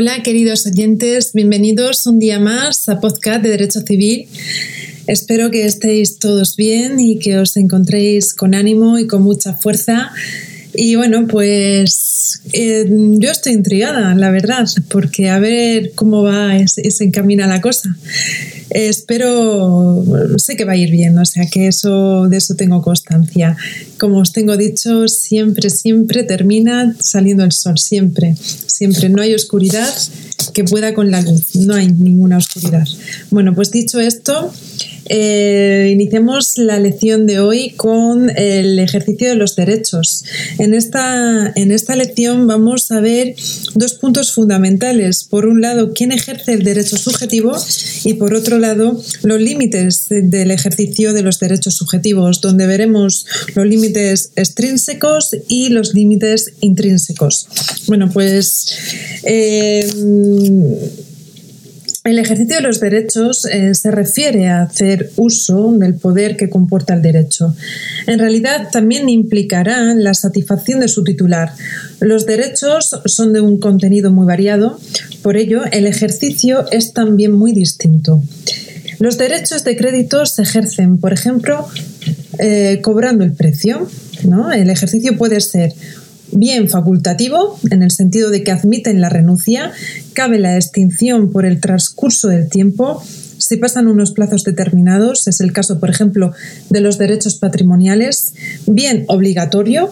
Hola queridos oyentes, bienvenidos un día más a Podcast de Derecho Civil. Espero que estéis todos bien y que os encontréis con ánimo y con mucha fuerza. Y bueno, pues eh, yo estoy intrigada, la verdad, porque a ver cómo va y se encamina la cosa. Espero, sé que va a ir bien, o sea que eso, de eso tengo constancia. Como os tengo dicho, siempre, siempre termina saliendo el sol, siempre, siempre. No hay oscuridad que pueda con la luz, no hay ninguna oscuridad. Bueno, pues dicho esto, eh, iniciamos la lección de hoy con el ejercicio de los derechos. En esta, en esta lección vamos a ver dos puntos fundamentales. Por un lado, quién ejerce el derecho subjetivo y por otro lado, los límites del ejercicio de los derechos subjetivos, donde veremos los límites extrínsecos y los límites intrínsecos. Bueno, pues... Eh, el ejercicio de los derechos eh, se refiere a hacer uso del poder que comporta el derecho. En realidad también implicará la satisfacción de su titular. Los derechos son de un contenido muy variado, por ello el ejercicio es también muy distinto. Los derechos de crédito se ejercen, por ejemplo, eh, cobrando el precio. ¿no? El ejercicio puede ser bien facultativo, en el sentido de que admiten la renuncia, cabe la extinción por el transcurso del tiempo, si pasan unos plazos determinados, es el caso, por ejemplo, de los derechos patrimoniales, bien obligatorio,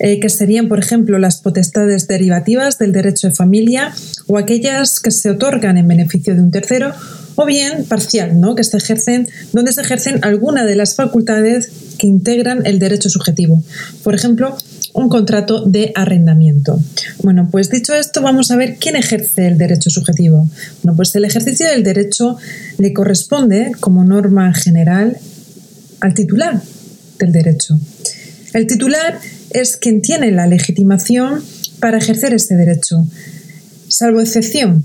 eh, que serían, por ejemplo, las potestades derivativas del derecho de familia o aquellas que se otorgan en beneficio de un tercero, o bien parcial, ¿no? que se ejercen, donde se ejercen alguna de las facultades que integran el derecho subjetivo. Por ejemplo, un contrato de arrendamiento. Bueno, pues dicho esto, vamos a ver quién ejerce el derecho subjetivo. Bueno, pues el ejercicio del derecho le corresponde, como norma general, al titular del derecho. El titular es quien tiene la legitimación para ejercer ese derecho, salvo excepción.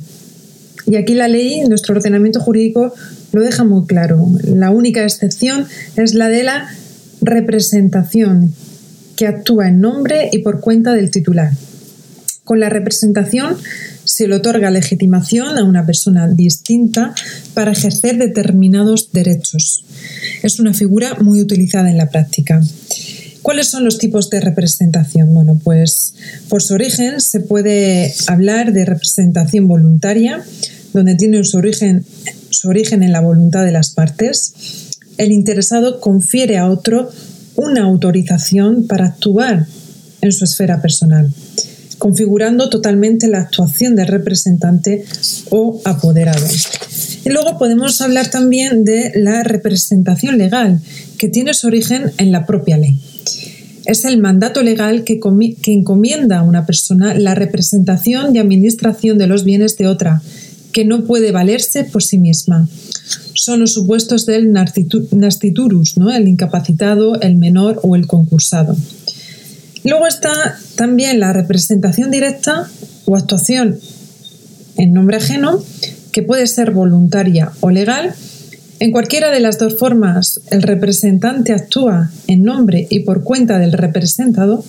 Y aquí la ley, nuestro ordenamiento jurídico, lo deja muy claro. La única excepción es la de la representación, que actúa en nombre y por cuenta del titular. Con la representación se le otorga legitimación a una persona distinta para ejercer determinados derechos. Es una figura muy utilizada en la práctica. ¿Cuáles son los tipos de representación? Bueno, pues por su origen se puede hablar de representación voluntaria, donde tiene su origen, su origen en la voluntad de las partes. El interesado confiere a otro una autorización para actuar en su esfera personal, configurando totalmente la actuación del representante o apoderado. Y luego podemos hablar también de la representación legal, que tiene su origen en la propia ley. Es el mandato legal que, que encomienda a una persona la representación y administración de los bienes de otra, que no puede valerse por sí misma son los supuestos del nastiturus, ¿no? el incapacitado, el menor o el concursado. Luego está también la representación directa o actuación en nombre ajeno, que puede ser voluntaria o legal. En cualquiera de las dos formas, el representante actúa en nombre y por cuenta del representado,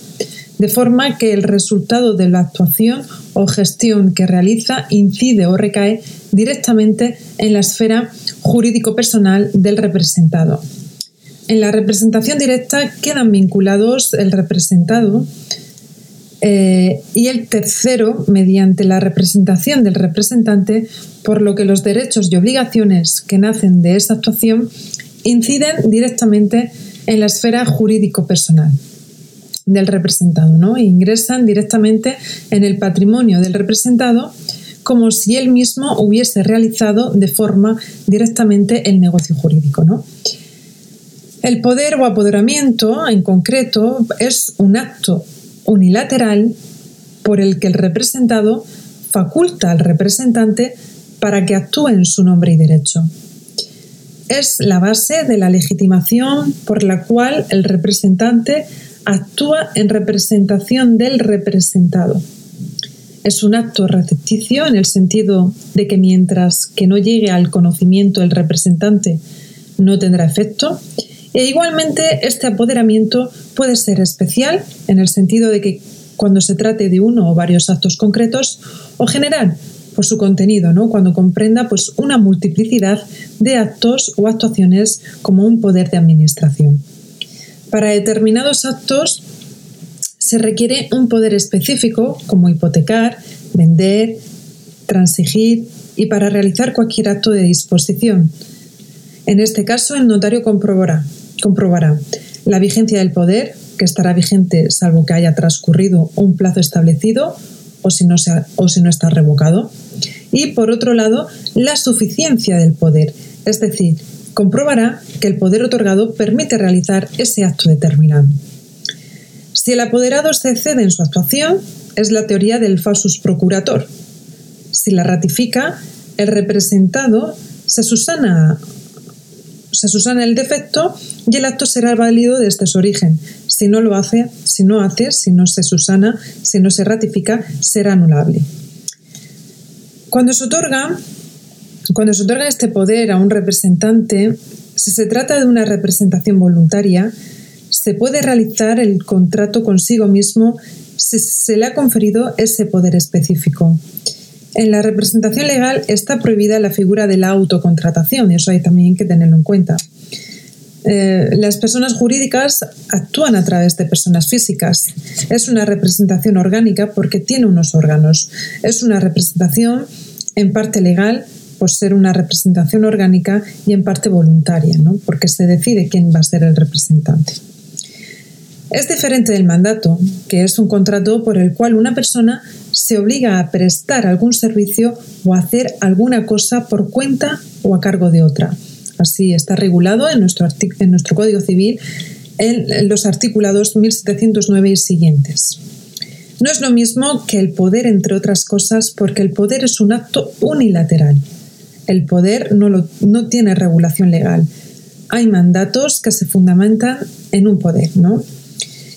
de forma que el resultado de la actuación o gestión que realiza incide o recae directamente en la esfera jurídico-personal del representado. En la representación directa quedan vinculados el representado eh, y el tercero mediante la representación del representante, por lo que los derechos y obligaciones que nacen de esa actuación inciden directamente en la esfera jurídico-personal del representado, ¿no? ingresan directamente en el patrimonio del representado como si él mismo hubiese realizado de forma directamente el negocio jurídico. ¿no? El poder o apoderamiento, en concreto, es un acto unilateral por el que el representado faculta al representante para que actúe en su nombre y derecho. Es la base de la legitimación por la cual el representante actúa en representación del representado. Es un acto recepticio en el sentido de que mientras que no llegue al conocimiento el representante no tendrá efecto. E igualmente este apoderamiento puede ser especial en el sentido de que cuando se trate de uno o varios actos concretos o general por su contenido, ¿no? Cuando comprenda pues, una multiplicidad de actos o actuaciones como un poder de administración. Para determinados actos se requiere un poder específico como hipotecar, vender, transigir y para realizar cualquier acto de disposición. En este caso, el notario comprobará, comprobará la vigencia del poder, que estará vigente salvo que haya transcurrido un plazo establecido o si no, o si no está revocado. Y por otro lado, la suficiencia del poder, es decir, comprobará que el poder otorgado permite realizar ese acto determinado. Si el apoderado se excede en su actuación, es la teoría del falsus procurator. Si la ratifica, el representado se susana, se susana el defecto y el acto será válido desde su origen. Si no lo hace, si no hace, si no se susana, si no se ratifica, será anulable. Cuando se otorga, cuando se otorga este poder a un representante, si se trata de una representación voluntaria, se puede realizar el contrato consigo mismo si se le ha conferido ese poder específico. En la representación legal está prohibida la figura de la autocontratación, y eso hay también que tenerlo en cuenta. Eh, las personas jurídicas actúan a través de personas físicas. Es una representación orgánica porque tiene unos órganos. Es una representación en parte legal por ser una representación orgánica y en parte voluntaria, ¿no? porque se decide quién va a ser el representante. Es diferente del mandato, que es un contrato por el cual una persona se obliga a prestar algún servicio o a hacer alguna cosa por cuenta o a cargo de otra. Así está regulado en nuestro, en nuestro Código Civil en los articulados 1709 y siguientes. No es lo mismo que el poder, entre otras cosas, porque el poder es un acto unilateral. El poder no, no tiene regulación legal. Hay mandatos que se fundamentan en un poder, ¿no?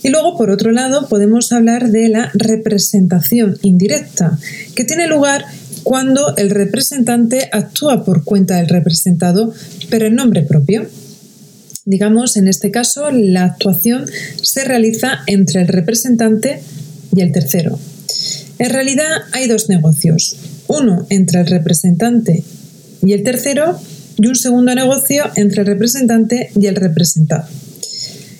Y luego, por otro lado, podemos hablar de la representación indirecta, que tiene lugar cuando el representante actúa por cuenta del representado, pero en nombre propio. Digamos, en este caso, la actuación se realiza entre el representante y el tercero. En realidad hay dos negocios, uno entre el representante y el tercero y un segundo negocio entre el representante y el representado.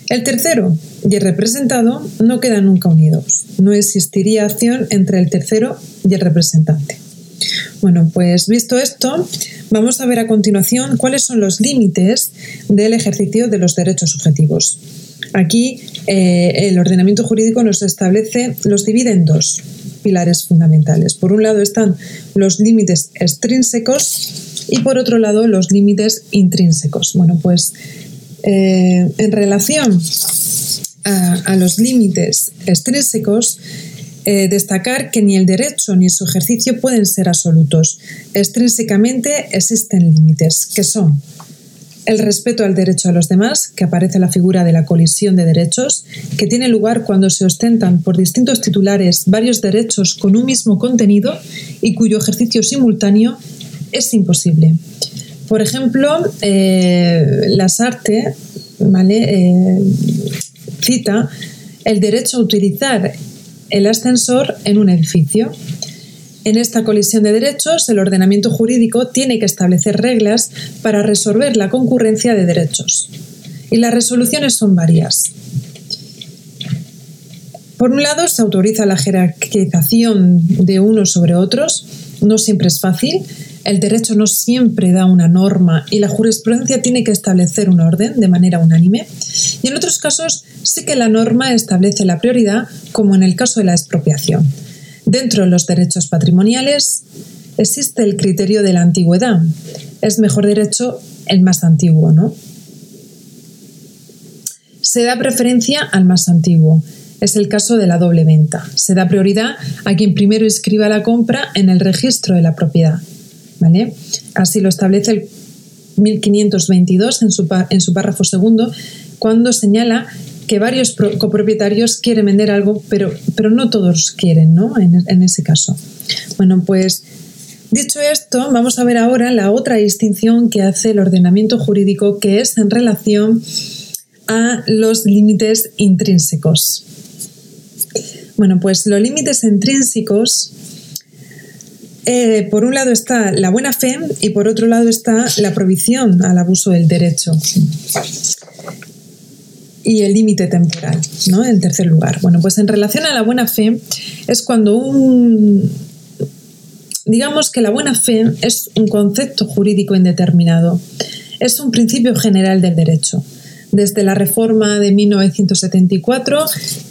El tercero y el representado no quedan nunca unidos. No existiría acción entre el tercero y el representante. Bueno, pues visto esto, vamos a ver a continuación cuáles son los límites del ejercicio de los derechos subjetivos. Aquí eh, el ordenamiento jurídico nos establece, los divide en dos pilares fundamentales. Por un lado están los límites extrínsecos y por otro lado los límites intrínsecos. Bueno, pues eh, en relación a, los límites extrínsecos, eh, destacar que ni el derecho ni su ejercicio pueden ser absolutos. Extrínsecamente existen límites, que son el respeto al derecho a los demás, que aparece la figura de la colisión de derechos, que tiene lugar cuando se ostentan por distintos titulares varios derechos con un mismo contenido y cuyo ejercicio simultáneo es imposible. Por ejemplo, eh, las artes ¿vale? Eh, cita el derecho a utilizar el ascensor en un edificio. En esta colisión de derechos, el ordenamiento jurídico tiene que establecer reglas para resolver la concurrencia de derechos. Y las resoluciones son varias. Por un lado, se autoriza la jerarquización de unos sobre otros. No siempre es fácil. El derecho no siempre da una norma y la jurisprudencia tiene que establecer un orden de manera unánime. Y en otros casos sí que la norma establece la prioridad, como en el caso de la expropiación. Dentro de los derechos patrimoniales existe el criterio de la antigüedad. Es mejor derecho el más antiguo, ¿no? Se da preferencia al más antiguo. Es el caso de la doble venta. Se da prioridad a quien primero inscriba la compra en el registro de la propiedad. ¿vale? Así lo establece el 1522 en su, en su párrafo segundo, cuando señala que varios copropietarios quieren vender algo, pero, pero no todos quieren, ¿no? En, en ese caso. Bueno, pues Dicho esto, vamos a ver ahora la otra distinción que hace el ordenamiento jurídico, que es en relación a los límites intrínsecos. Bueno, pues los límites intrínsecos eh, por un lado está la buena fe y por otro lado está la prohibición al abuso del derecho. Y el límite temporal, ¿no? En tercer lugar. Bueno, pues en relación a la buena fe es cuando un... Digamos que la buena fe es un concepto jurídico indeterminado. Es un principio general del derecho desde la reforma de 1974,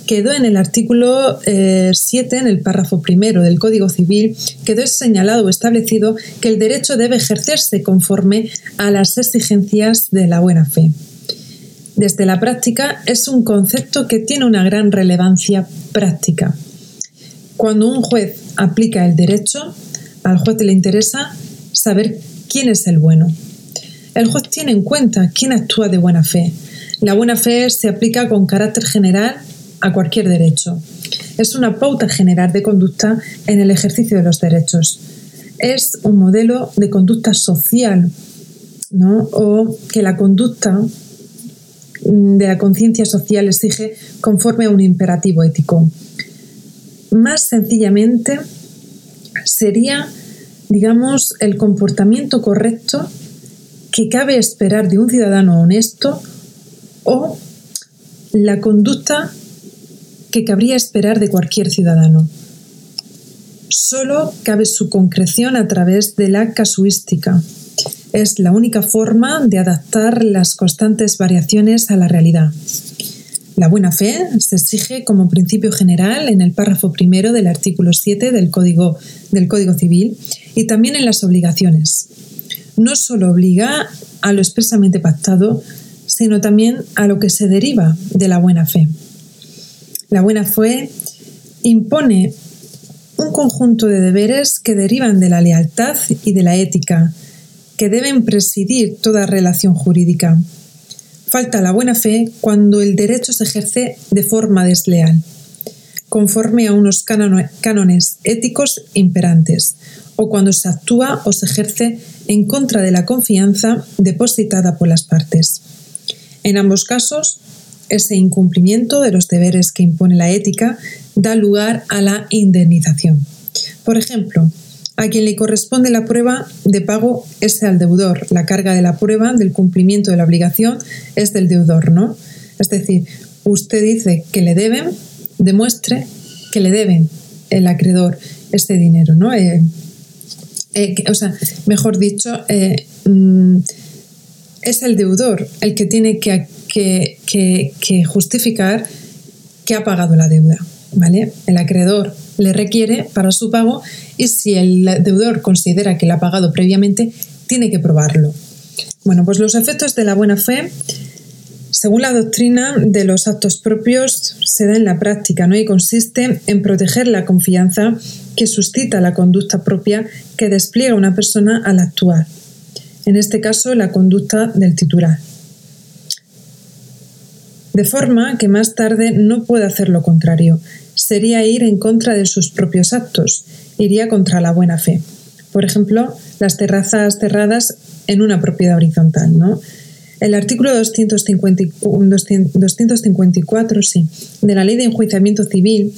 quedó en el artículo 7, eh, en el párrafo primero del Código Civil, quedó señalado o establecido que el derecho debe ejercerse conforme a las exigencias de la buena fe. Desde la práctica es un concepto que tiene una gran relevancia práctica. Cuando un juez aplica el derecho, al juez le interesa saber quién es el bueno. El juez tiene en cuenta quién actúa de buena fe, la buena fe se aplica con carácter general a cualquier derecho. Es una pauta general de conducta en el ejercicio de los derechos. Es un modelo de conducta social, ¿no? O que la conducta de la conciencia social exige conforme a un imperativo ético. Más sencillamente, sería, digamos, el comportamiento correcto que cabe esperar de un ciudadano honesto o la conducta que cabría esperar de cualquier ciudadano. Solo cabe su concreción a través de la casuística. Es la única forma de adaptar las constantes variaciones a la realidad. La buena fe se exige como principio general en el párrafo primero del artículo 7 del Código, del Código Civil y también en las obligaciones. No solo obliga a lo expresamente pactado, sino también a lo que se deriva de la buena fe. La buena fe impone un conjunto de deberes que derivan de la lealtad y de la ética, que deben presidir toda relación jurídica. Falta la buena fe cuando el derecho se ejerce de forma desleal, conforme a unos cánones éticos imperantes, o cuando se actúa o se ejerce en contra de la confianza depositada por las partes. En ambos casos, ese incumplimiento de los deberes que impone la ética da lugar a la indemnización. Por ejemplo, a quien le corresponde la prueba de pago es al deudor. La carga de la prueba del cumplimiento de la obligación es del deudor, ¿no? Es decir, usted dice que le deben, demuestre que le deben el acreedor este dinero, ¿no? Eh, eh, o sea, mejor dicho, eh, mm, es el deudor el que tiene que, justificar que ha pagado la deuda. ¿vale? El acreedor le requiere para su pago y si el deudor considera que la ha pagado previamente, tiene que probarlo. Bueno, pues los efectos de la buena fe, según la doctrina de los actos propios, se da en la práctica ¿no? y consiste en proteger la confianza que suscita la conducta propia que despliega una persona al actuar en este caso la conducta del titular. De forma que más tarde no puede hacer lo contrario, sería ir en contra de sus propios actos, iría contra la buena fe. Por ejemplo, las terrazas cerradas en una propiedad horizontal. ¿no? El artículo 254 sí, de la Ley de Enjuiciamiento Civil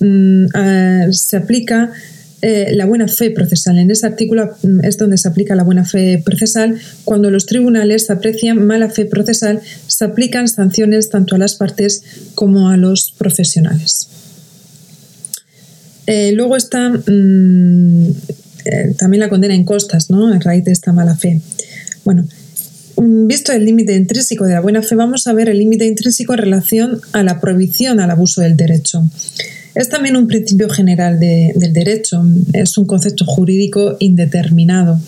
mm, ah, se aplica eh, la buena fe procesal. En ese artículo mm, es donde se aplica la buena fe procesal. Cuando los tribunales aprecian mala fe procesal, se aplican sanciones tanto a las partes como a los profesionales. Eh, luego está mm, eh, también la condena en costas, ¿no? A raíz de esta mala fe. Bueno, mm, visto el límite intrínseco de la buena fe, vamos a ver el límite intrínseco en relación a la prohibición al abuso del derecho. Es también un principio general del derecho, es un concepto jurídico indeterminado.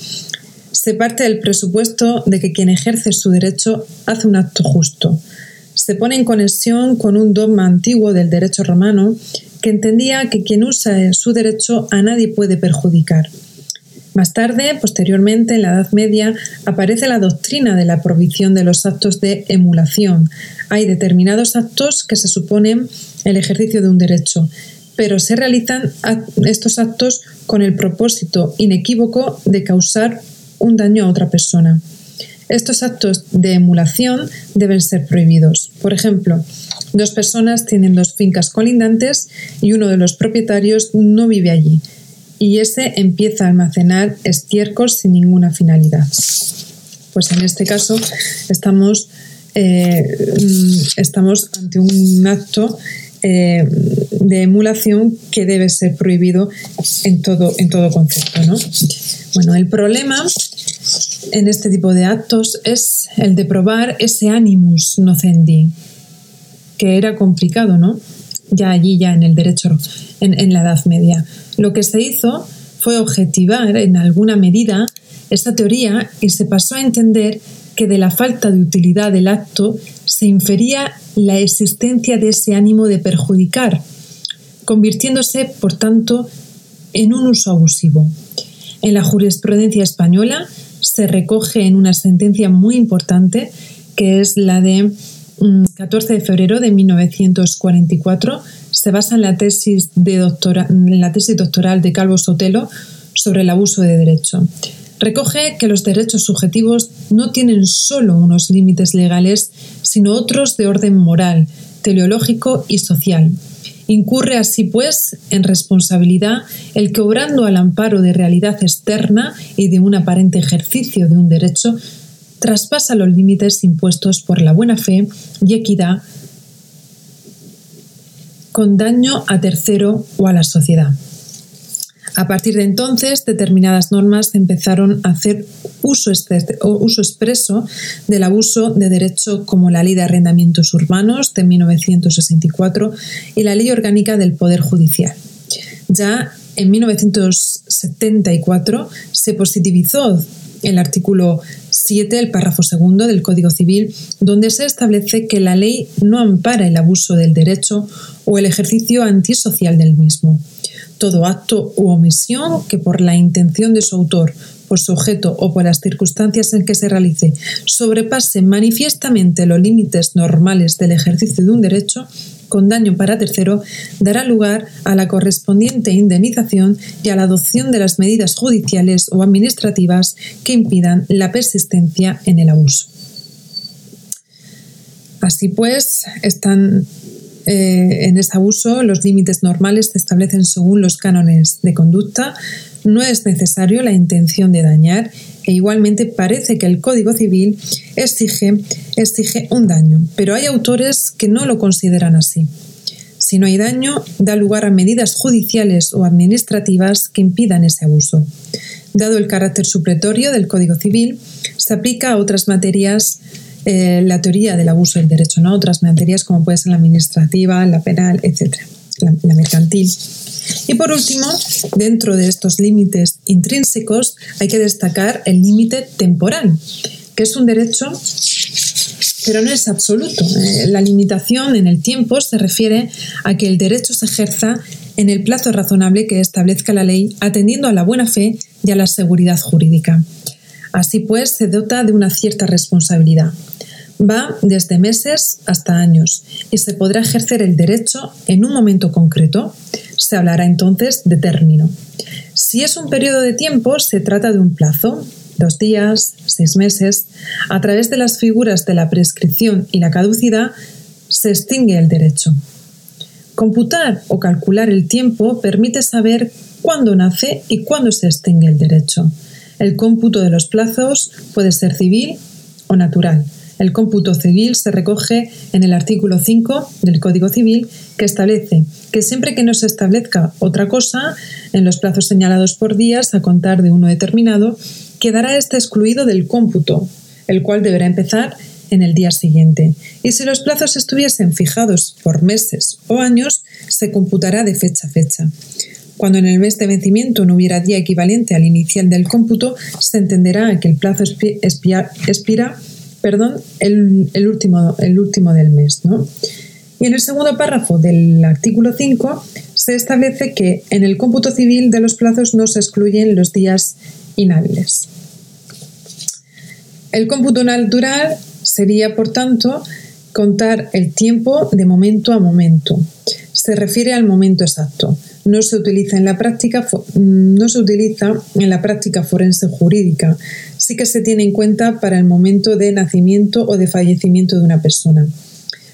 Se parte del presupuesto de que quien ejerce su derecho hace un acto justo. Se pone en conexión con un dogma antiguo del derecho romano que entendía que quien usa su derecho a nadie puede perjudicar. Más tarde, posteriormente, en la Edad Media, aparece la doctrina de la prohibición de los actos de emulación. Hay determinados actos que se suponen el ejercicio de un derecho, pero se realizan estos actos con el propósito inequívoco de causar un daño a otra persona. Estos actos de emulación deben ser prohibidos. Por ejemplo, dos personas tienen dos fincas colindantes y uno de los propietarios no vive allí. y ese empieza a almacenar estiércol sin ninguna finalidad. Pues en este caso estamos, eh, estamos ante un acto eh, de emulación que debe ser prohibido en todo, en todo concepto. ¿no? Bueno, el problema en este tipo de actos es el de probar ese animus nocendi, que era complicado, ¿no? Ya allí, ya en el derecho, en, en la Edad Media. Lo que se hizo fue objetivar en alguna medida esta teoría y se pasó a entender que de la falta de utilidad del acto se infería la existencia de ese ánimo de perjudicar, convirtiéndose, por tanto, en un uso abusivo. En la jurisprudencia española se recoge en una sentencia muy importante, que es la de 14 mm, de febrero de 1944, se basa en la tesis, de doctora, en la tesis doctoral de Calvo Sotelo sobre el abuso de derecho. Recoge que los derechos subjetivos no tienen solo unos límites legales, sino otros de orden moral, teleológico y social. Incurre así, pues, en responsabilidad el que, obrando al amparo de realidad externa y de un aparente ejercicio de un derecho, traspasa los límites impuestos por la buena fe y equidad con daño a tercero o a la sociedad. A partir de entonces, determinadas normas empezaron a hacer uso, uso, expreso del abuso de derecho como la Ley de Arrendamientos Urbanos de 1964 y la Ley Orgánica del Poder Judicial. Ya en 1974 se positivizó el artículo 7, el párrafo segundo del Código Civil, donde se establece que la ley no ampara el abuso del derecho o el ejercicio antisocial del mismo. Todo acto u omisión que por la intención de su autor, por su objeto o por las circunstancias en que se realice sobrepase manifiestamente los límites normales del ejercicio de un derecho, con daño para tercero, dará lugar a la correspondiente indemnización y a la adopción de las medidas judiciales o administrativas que impidan la persistencia en el abuso. Así pues, están eh, en ese abuso los límites normales se establecen según los cánones de conducta. No es necesario la intención de dañar e igualmente parece que el Código Civil exige, exige un daño, pero hay autores que no lo consideran así. Si no hay daño, da lugar a medidas judiciales o administrativas que impidan ese abuso. Dado el carácter supletorio del Código Civil, se aplica a otras materias eh, la teoría del abuso del derecho, ¿no? Otras materias como puede ser la administrativa, la penal, etc., la mercantil. Y por último, dentro de estos límites intrínsecos hay que destacar el límite temporal, que es un derecho pero no es absoluto. Eh, la limitación en el tiempo se refiere a que el derecho se ejerza en el plazo razonable que establezca la ley, atendiendo a la buena fe y a la seguridad jurídica. Así pues, se dota de una cierta responsabilidad. Va desde meses hasta años y se podrá ejercer el derecho en un momento concreto, se hablará entonces de término. Si es un periodo de tiempo, se trata de un plazo, dos días, seis meses. A través de las figuras de la prescripción y la caducidad, se extingue el derecho. Computar o calcular el tiempo permite saber cuándo nace y cuándo se extingue el derecho. El cómputo de los plazos puede ser civil o natural. El cómputo civil se recoge en el artículo 5 del Código Civil que establece que siempre que no se establezca otra cosa, en los plazos señalados por días a contar de uno determinado, quedará este excluido del cómputo, el cual deberá empezar en el día siguiente. Y si los plazos estuviesen fijados por meses o años, se computará de fecha a fecha. Cuando en el mes de vencimiento no hubiera día equivalente al inicial del cómputo, se entenderá que el plazo expira perdón, el, último, el último del mes. ¿no? Y en el segundo párrafo del artículo 5 se establece que en el cómputo civil de los plazos no se excluyen los días inhábiles. El cómputo natural sería, por tanto, contar el tiempo de momento a momento. Se refiere al momento exacto. No se utiliza en la práctica, no se utiliza en la práctica forense jurídica, sí que se tiene en cuenta para el momento de nacimiento o de fallecimiento de una persona.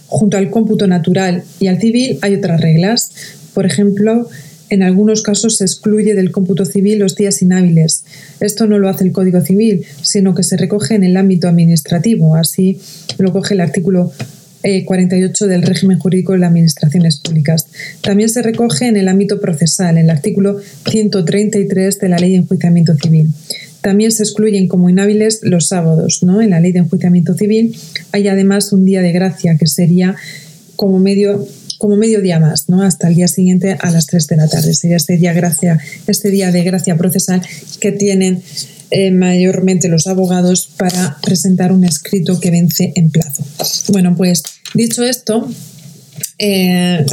Junto al cómputo natural y al civil hay otras reglas. Por ejemplo, En algunos casos se excluye del cómputo civil los días inhábiles. Esto no lo hace el Código Civil, sino que se recoge en el ámbito administrativo. Así lo coge el artículo 48 eh, del régimen jurídico de las administraciones públicas. También se recoge en el ámbito procesal, en el artículo 133 de la Ley de Enjuiciamiento Civil. También se excluyen como inhábiles los sábados. ¿no? En la Ley de Enjuiciamiento Civil hay además un día de gracia, que sería como medio como medio día más, ¿no? Hasta el día siguiente a las 3 de la tarde. Sería este día, gracia, este día de gracia procesal que tienen eh, mayormente los abogados para presentar un escrito que vence en plazo. Bueno, pues dicho esto, eh,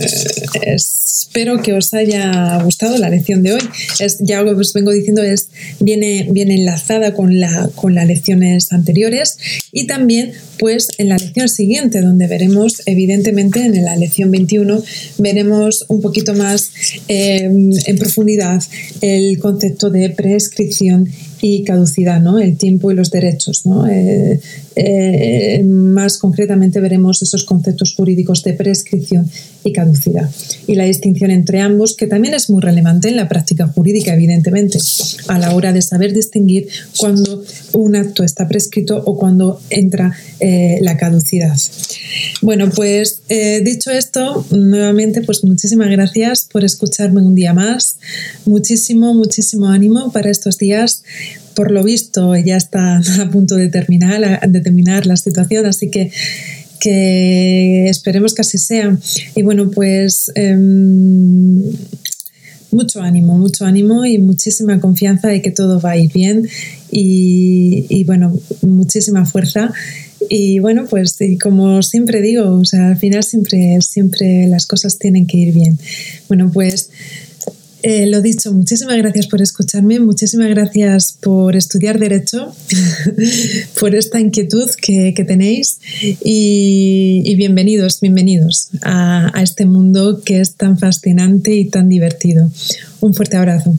espero que os haya gustado la lección de hoy. Es, ya os vengo diciendo, es, viene, viene enlazada con, la, con las lecciones anteriores y también pues en la lección siguiente, donde veremos, evidentemente, en la lección 21, veremos un poquito más eh, en profundidad el concepto de prescripción y caducidad, ¿no? el tiempo y los derechos. ¿no? Eh, eh, más concretamente veremos esos conceptos jurídicos de prescripción y caducidad y la distinción entre ambos, que también es muy relevante en la práctica jurídica, evidentemente, a la hora de saber distinguir cuando un acto está prescrito o cuando entra eh, la caducidad. Bueno, pues dicho esto, nuevamente, pues muchísimas gracias por escucharme un día más. Muchísimo, muchísimo ánimo para estos días por lo visto ya está a punto de terminar, de terminar la situación, así que, que esperemos que así sea. Y bueno, pues em, mucho ánimo, mucho ánimo y muchísima confianza de que todo va a ir bien y, bueno, muchísima fuerza. Y bueno, pues como siempre digo, o sea, al final siempre, siempre las cosas tienen que ir bien. Bueno, pues eh, lo dicho, muchísimas gracias por escucharme, muchísimas gracias por estudiar Derecho, por esta inquietud que, tenéis y, bienvenidos, bienvenidos a este mundo que es tan fascinante y tan divertido. Un fuerte abrazo.